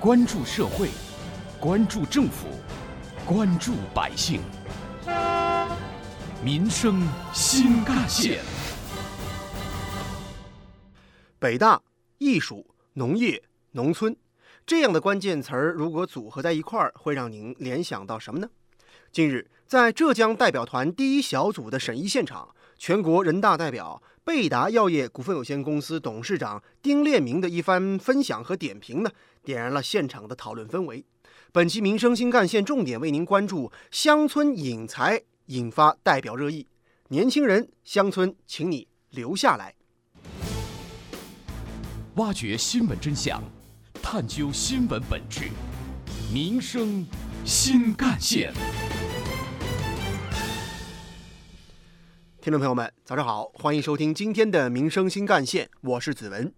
关注社会，关注政府，关注百姓，民生新干线。北大、艺术、农业、农村这样的关键词儿，如果组合在一块儿，会让您联想到什么呢？近日，在浙江代表团第一小组的审议现场，全国人大代表。贝达药业股份有限公司董事长丁烈明的一番分享和点评呢，点燃了现场的讨论氛围。本期民生新干线重点为您关注乡村引才引发代表热议，年轻人乡村，请你留下来。挖掘新闻真相，探究新闻本质，民生新干线。听众朋友们，早上好，欢迎收听今天的《民生新干线》，我是子文。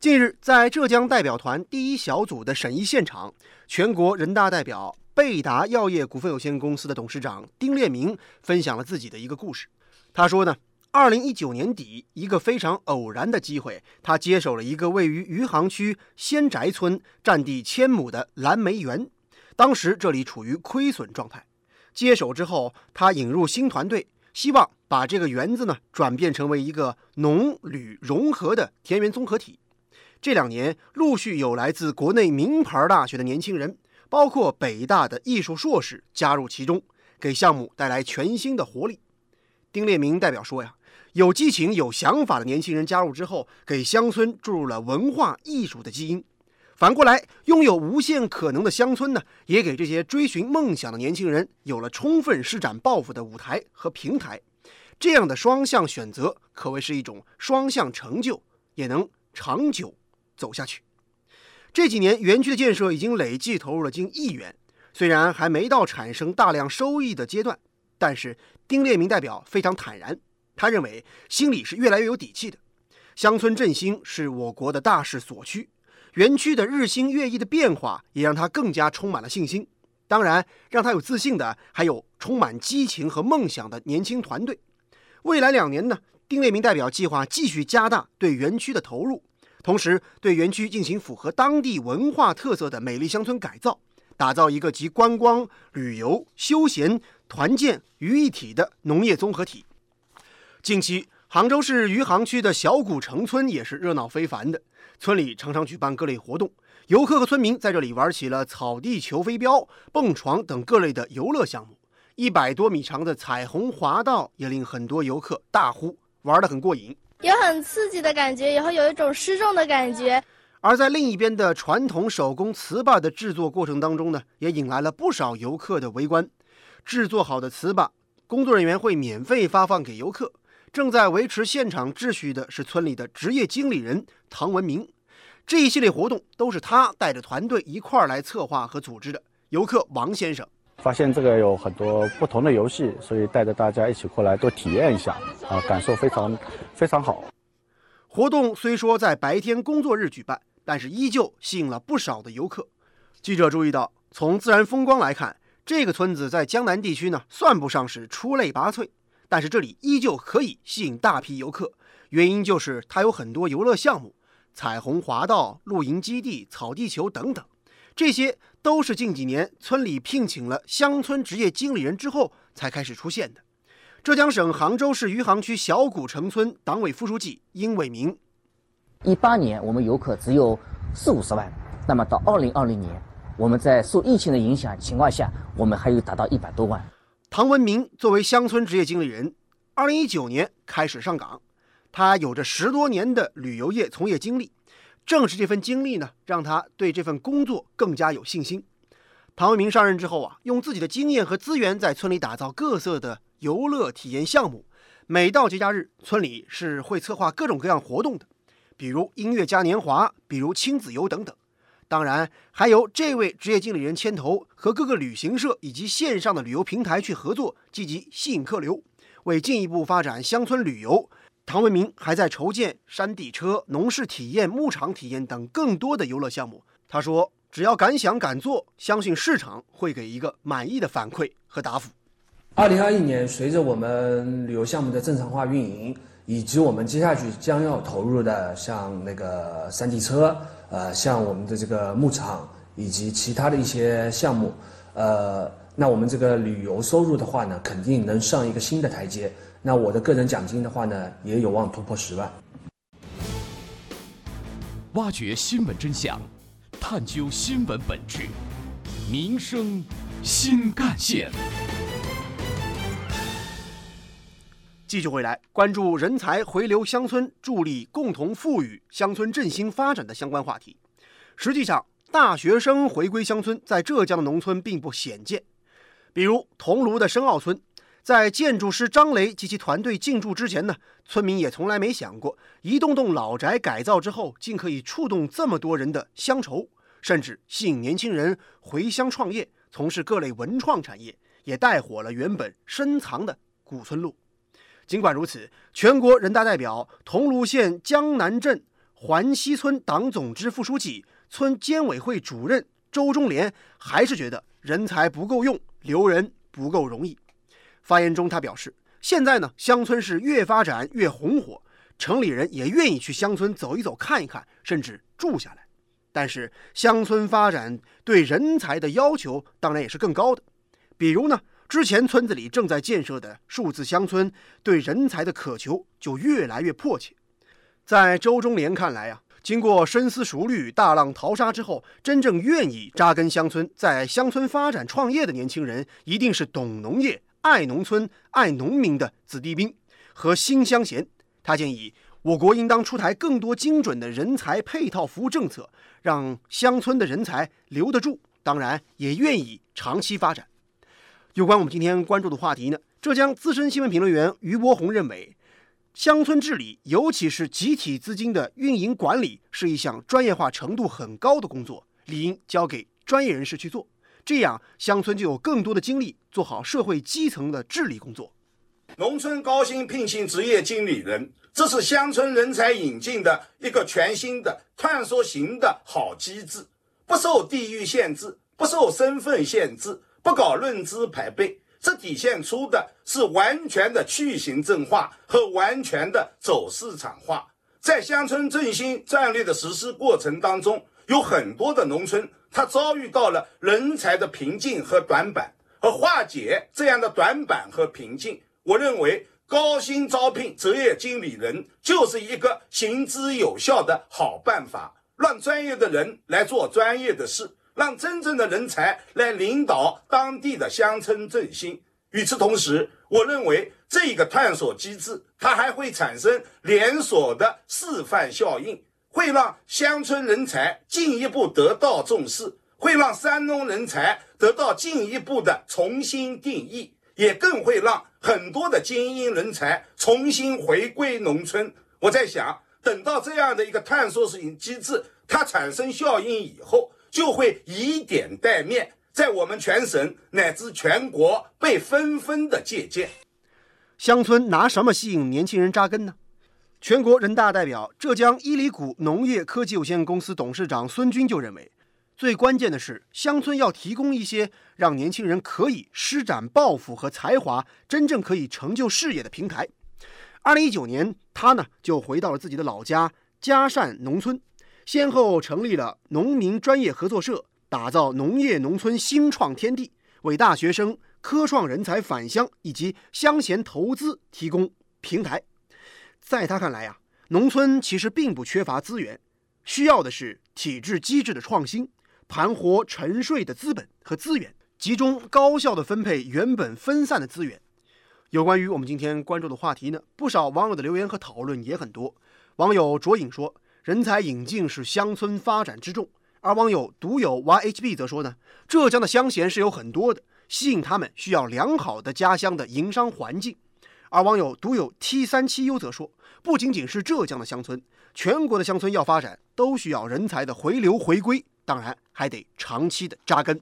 近日，在浙江代表团第一小组的审议现场，全国人大代表贝达药业股份有限公司的董事长丁烈明分享了自己的一个故事。他说呢，二零一九年底，一个非常偶然的机会，他接手了一个位于余杭区仙宅村、占地千亩的蓝莓园。当时这里处于亏损状态。接手之后，他引入新团队。希望把这个园子呢转变成为一个农旅融合的田园综合体。这两年陆续有来自国内名牌大学的年轻人，包括北大的艺术硕士加入其中，给项目带来全新的活力。丁烈明代表说呀，有激情、有想法的年轻人加入之后，给乡村注入了文化艺术的基因。反过来，拥有无限可能的乡村呢，也给这些追寻梦想的年轻人有了充分施展抱负的舞台和平台。这样的双向选择，可谓是一种双向成就，也能长久走下去。这几年，园区的建设已经累计投入了近亿元，虽然还没到产生大量收益的阶段，但是丁烈明代表非常坦然，他认为心里是越来越有底气的。乡村振兴是我国的大势所趋。园区的日新月异的变化，也让他更加充满了信心。当然，让他有自信的，还有充满激情和梦想的年轻团队。未来两年呢，丁烈明代表计划继续加大对园区的投入，同时对园区进行符合当地文化特色的美丽乡村改造，打造一个集观光、旅游、休闲、团建于一体的农业综合体。近期，杭州市余杭区的小古城村也是热闹非凡的。村里常常举办各类活动，游客和村民在这里玩起了草地球飞镖、蹦床等各类的游乐项目。一百多米长的彩虹滑道也令很多游客大呼玩得很过瘾，有很刺激的感觉，以后有一种失重的感觉。而在另一边的传统手工糍粑的制作过程当中呢，也引来了不少游客的围观。制作好的糍粑，工作人员会免费发放给游客。正在维持现场秩序的是村里的职业经理人唐文明，这一系列活动都是他带着团队一块儿来策划和组织的。游客王先生发现这个有很多不同的游戏，所以带着大家一起过来多体验一下，啊，感受非常非常好。活动虽说在白天工作日举办，但是依旧吸引了不少的游客。记者注意到，从自然风光来看，这个村子在江南地区呢算不上是出类拔萃。但是这里依旧可以吸引大批游客，原因就是它有很多游乐项目，彩虹滑道、露营基地、草地球等等，这些都是近几年村里聘请了乡村职业经理人之后才开始出现的。浙江省杭州市余杭区小古城村党委副书记殷伟明：一八年我们游客只有四五十万，那么到二零二零年，我们在受疫情的影响情况下，我们还有达到一百多万。唐文明作为乡村职业经理人，二零一九年开始上岗。他有着十多年的旅游业从业经历，正是这份经历呢，让他对这份工作更加有信心。唐文明上任之后啊，用自己的经验和资源，在村里打造各色的游乐体验项目。每到节假日，村里是会策划各种各样活动的，比如音乐嘉年华，比如亲子游等等。当然，还由这位职业经理人牵头，和各个旅行社以及线上的旅游平台去合作，积极吸引客流。为进一步发展乡村旅游，唐文明还在筹建山地车、农事体验、牧场体验等更多的游乐项目。他说：“只要敢想敢做，相信市场会给一个满意的反馈和答复。”二零二一年，随着我们旅游项目的正常化运营，以及我们接下去将要投入的像那个山地车。呃，像我们的这个牧场以及其他的一些项目，呃，那我们这个旅游收入的话呢，肯定能上一个新的台阶。那我的个人奖金的话呢，也有望突破十万。挖掘新闻真相，探究新闻本质，民生新干线。继续回来，关注人才回流乡村，助力共同富裕乡村振兴发展的相关话题。实际上，大学生回归乡村，在浙江的农村并不鲜见。比如桐庐的深澳村，在建筑师张雷及其团队进驻之前呢，村民也从来没想过，一栋栋老宅改造之后，竟可以触动这么多人的乡愁，甚至吸引年轻人回乡创业，从事各类文创产业，也带火了原本深藏的古村落。尽管如此，全国人大代表、桐庐县江南镇环西村党总支副书记、村监委会主任周忠莲还是觉得人才不够用，留人不够容易。发言中，他表示，现在呢，乡村是越发展越红火，城里人也愿意去乡村走一走、看一看，甚至住下来。但是，乡村发展对人才的要求当然也是更高的，比如呢。之前村子里正在建设的数字乡村，对人才的渴求就越来越迫切。在周忠莲看来啊，经过深思熟虑、大浪淘沙之后，真正愿意扎根乡村、在乡村发展创业的年轻人，一定是懂农业、爱农村、爱农民的子弟兵和新乡贤。他建议，我国应当出台更多精准的人才配套服务政策，让乡村的人才留得住，当然也愿意长期发展。有关我们今天关注的话题呢，浙江资深新闻评论员于伯宏认为，乡村治理，尤其是集体资金的运营管理，是一项专业化程度很高的工作，理应交给专业人士去做，这样乡村就有更多的精力做好社会基层的治理工作。农村高薪聘请职业经理人，这是乡村人才引进的一个全新的探索型的好机制，不受地域限制，不受身份限制。不搞论资排辈，这体现出的是完全的去行政化和完全的走市场化。在乡村振兴战略的实施过程当中，有很多的农村，它遭遇到了人才的瓶颈和短板，而化解这样的短板和瓶颈，我认为高薪招聘职业经理人就是一个行之有效的好办法，让专业的人来做专业的事。让真正的人才来领导当地的乡村振兴。与此同时，我认为这个探索机制，它还会产生连锁的示范效应，会让乡村人才进一步得到重视，会让山东人才得到进一步的重新定义，也更会让很多的精英人才重新回归农村。我在想，等到这样的一个探索型机制它产生效应以后。就会以点带面，在我们全省乃至全国被纷纷的借鉴。乡村拿什么吸引年轻人扎根呢？全国人大代表、浙江伊犁谷农业科技有限公司董事长孙军就认为，最关键的是乡村要提供一些让年轻人可以施展抱负和才华，真正可以成就事业的平台。二零一九年，他呢就回到了自己的老家嘉善农村。先后成立了农民专业合作社，打造农业农村新创天地，为大学生、科创人才返乡以及乡贤投资提供平台。在他看来呀，农村其实并不缺乏资源，需要的是体制机制的创新，盘活沉睡的资本和资源，集中高效的分配原本分散的资源。有关于我们今天关注的话题呢，不少网友的留言和讨论也很多。网友卓颖说。人才引进是乡村发展之重，而网友独有 YHB 则说呢，浙江的乡贤是有很多的，吸引他们需要良好的家乡的营商环境。而网友独有 T 三七 U 则说，不仅仅是浙江的乡村，全国的乡村要发展，都需要人才的回流回归，当然还得长期的扎根。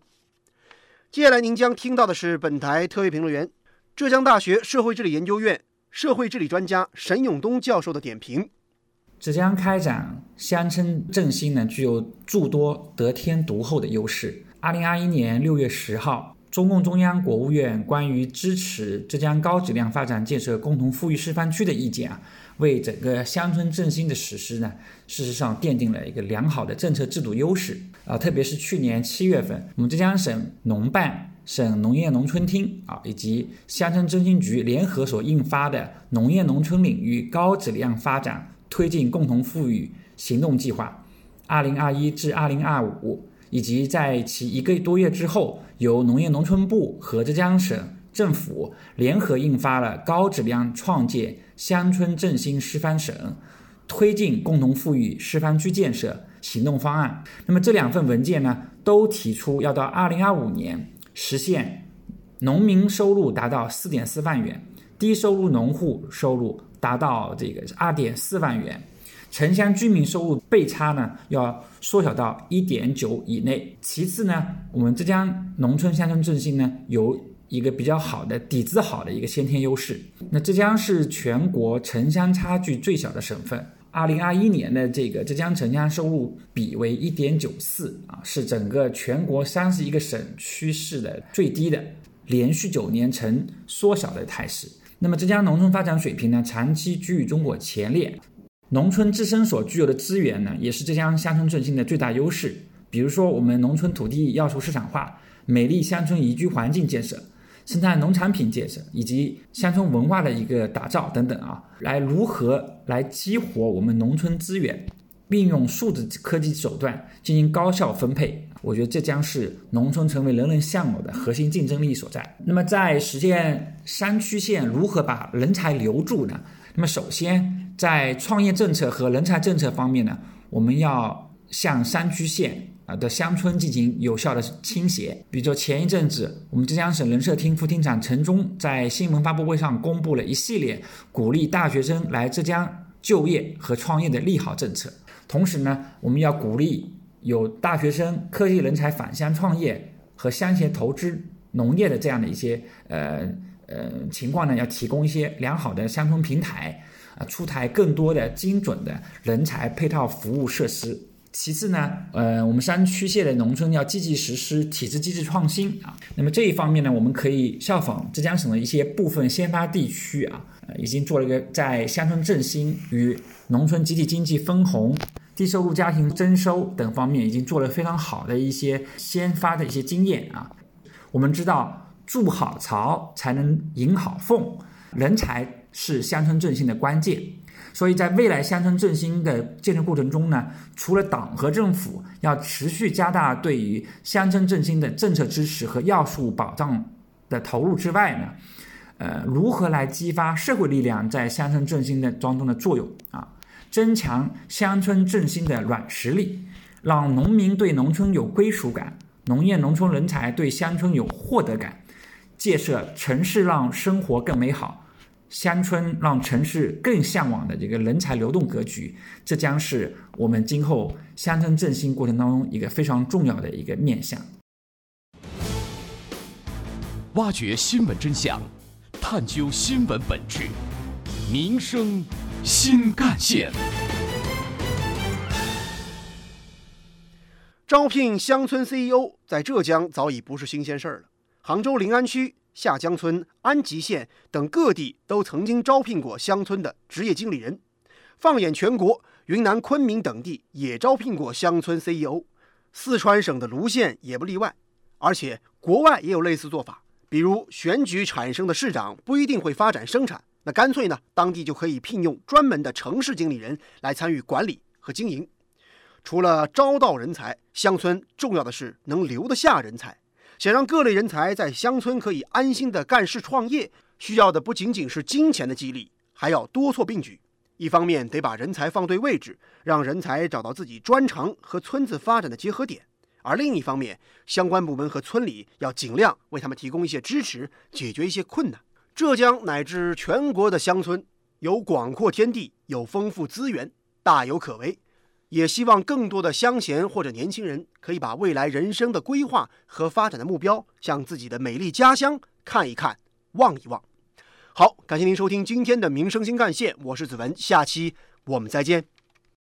接下来您将听到的是本台特约评论员、浙江大学社会治理研究院社会治理专家沈永东教授的点评。浙江开展乡村振兴呢，具有诸多得天独厚的优势。二零二一年六月十号，中共中央、国务院关于支持浙江高质量发展建设共同富裕示范区的意见啊，为整个乡村振兴的实施呢，事实上奠定了一个良好的政策制度优势啊。特别是去年七月份，我们浙江省农办、省农业农村厅啊，以及乡村振兴局联合所印发的《农业农村领域高质量发展推进共同富裕行动计划（二零二一至二零二五）。以及在其一个多月之后，由农业农村部和浙江省政府联合印发了《高质量创建乡村振兴示范省推进共同富裕示范区建设行动方案》。那么这两份文件呢，都提出要到二零二五年实现农民收入达到四点四万元，低收入农户收入达到这个二点四万元。城乡居民收入倍差呢，要缩小到一点九以内。其次呢，我们浙江农村乡村振兴呢，有一个比较好的底子好的一个先天优势。那浙江是全国城乡差距最小的省份。二零二一年的这个浙江城乡收入比为一点九四啊，是整个全国三十一个省区市的最低的，连续九年呈缩小的态势。那么浙江农村发展水平呢，长期居于中国前列。农村自身所具有的资源呢，也是浙江乡村振兴的最大优势。比如说，我们农村土地要素市场化、美丽乡村宜居环境建设、生态农产品建设，以及乡村文化的一个打造等等啊，来如何来激活我们农村资源，运用数字科技手段进行高效分配，我觉得这将是农村成为人人向往的核心竞争力所在。那么，在实现山区县如何把人才留住呢？那么，首先。在创业政策和人才政策方面呢，我们要向山区县啊的乡村进行有效的倾斜。比如说前一阵子，我们浙江省人社厅副厅长陈忠在新闻发布会上公布了一系列鼓励大学生来浙江就业和创业的利好政策。同时呢，我们要鼓励有大学生、科技人才返乡创业和乡贤投资农业的这样的一些呃呃情况呢，要提供一些良好的乡村平台。啊，出台更多的精准的人才配套服务设施。其次呢，呃，我们山区县的农村要积极实施体制机制创新啊。那么这一方面呢，我们可以效仿浙江省的一些部分先发地区啊，已经做了一个在乡村振兴与农村集体经济分红、低收入家庭增收等方面，已经做了非常好的一些先发的一些经验啊。我们知道，筑好巢才能引好凤，人才。是乡村振兴的关键，所以在未来乡村振兴的建设过程中呢，除了党和政府要持续加大对于乡村振兴的政策支持和要素保障的投入之外呢，呃，如何来激发社会力量在乡村振兴的当中的作用啊？增强乡村振兴的软实力，让农民对农村有归属感，农业农村人才对乡村有获得感，建设城市让生活更美好。乡村让城市更向往的这个人才流动格局，这将是我们今后乡村振兴过程当中一个非常重要的一个面向。挖掘新闻真相，探究新闻本质，民生新干线。招聘乡村 CEO 在浙江早已不是新鲜事儿了。杭州临安区。下江村、安吉县等各地都曾经招聘过乡村的职业经理人。放眼全国，云南昆明等地也招聘过乡村 CEO，四川省的泸县也不例外。而且国外也有类似做法，比如选举产生的市长不一定会发展生产，那干脆呢，当地就可以聘用专门的城市经理人来参与管理和经营。除了招到人才，乡村重要的是能留得下人才。想让各类人才在乡村可以安心的干事创业，需要的不仅仅是金钱的激励，还要多措并举。一方面得把人才放对位置，让人才找到自己专长和村子发展的结合点；而另一方面，相关部门和村里要尽量为他们提供一些支持，解决一些困难。浙江乃至全国的乡村有广阔天地，有丰富资源，大有可为。也希望更多的乡贤或者年轻人可以把未来人生的规划和发展的目标向自己的美丽家乡看一看、望一望。好，感谢您收听今天的《民生新干线》，我是子文，下期我们再见。